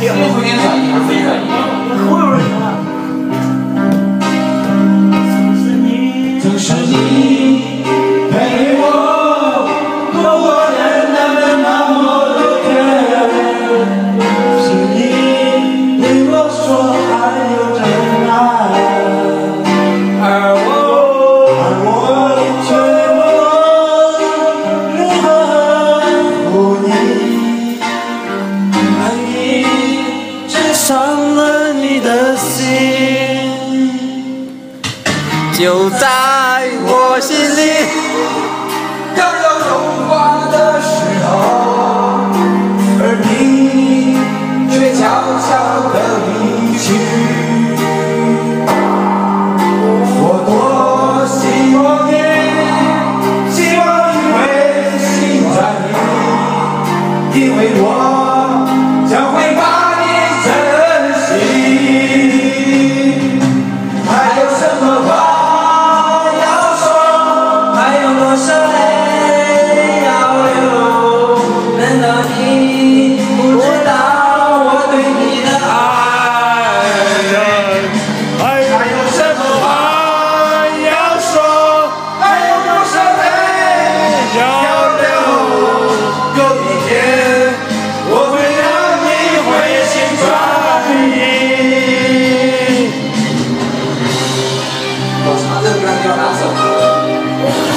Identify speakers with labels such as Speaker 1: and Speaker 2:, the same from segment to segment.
Speaker 1: 是不转一直转
Speaker 2: 伤了你的心。就在 untuk kerajaan Allah.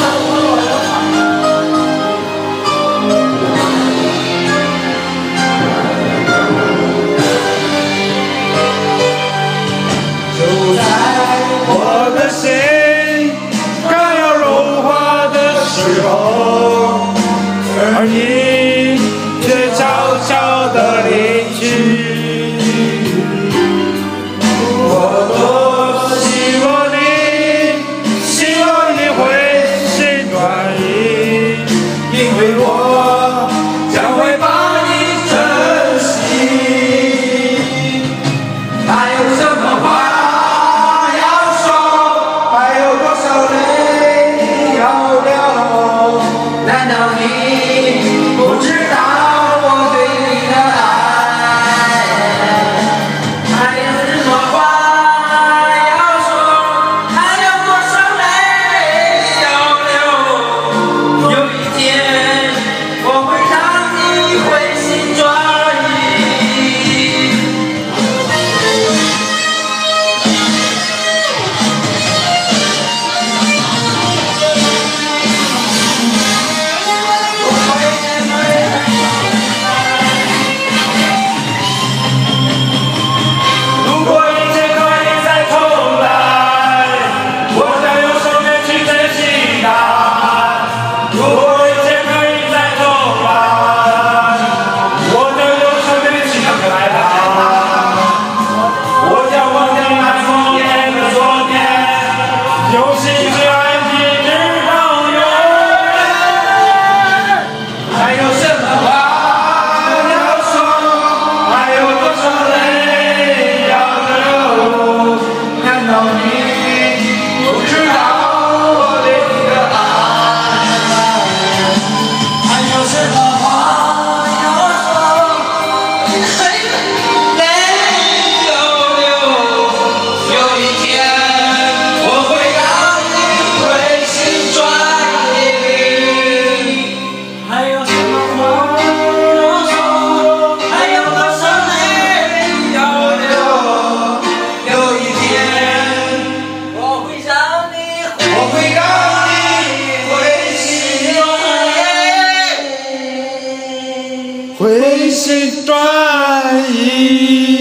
Speaker 2: Easy, wasting trying.